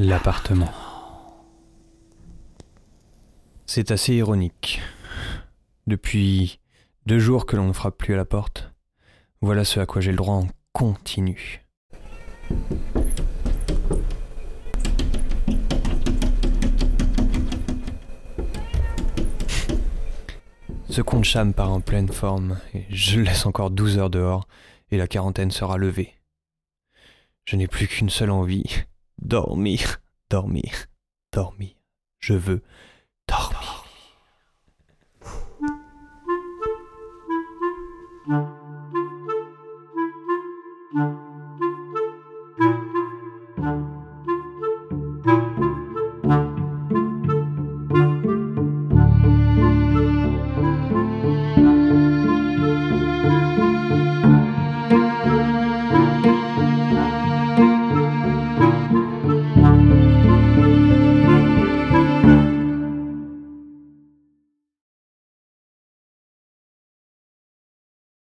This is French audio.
L'appartement. C'est assez ironique. Depuis deux jours que l'on ne frappe plus à la porte, voilà ce à quoi j'ai le droit en continu. Ce compte cham part en pleine forme, et je laisse encore 12 heures dehors, et la quarantaine sera levée. Je n'ai plus qu'une seule envie, dormir, dormir, dormir. Je veux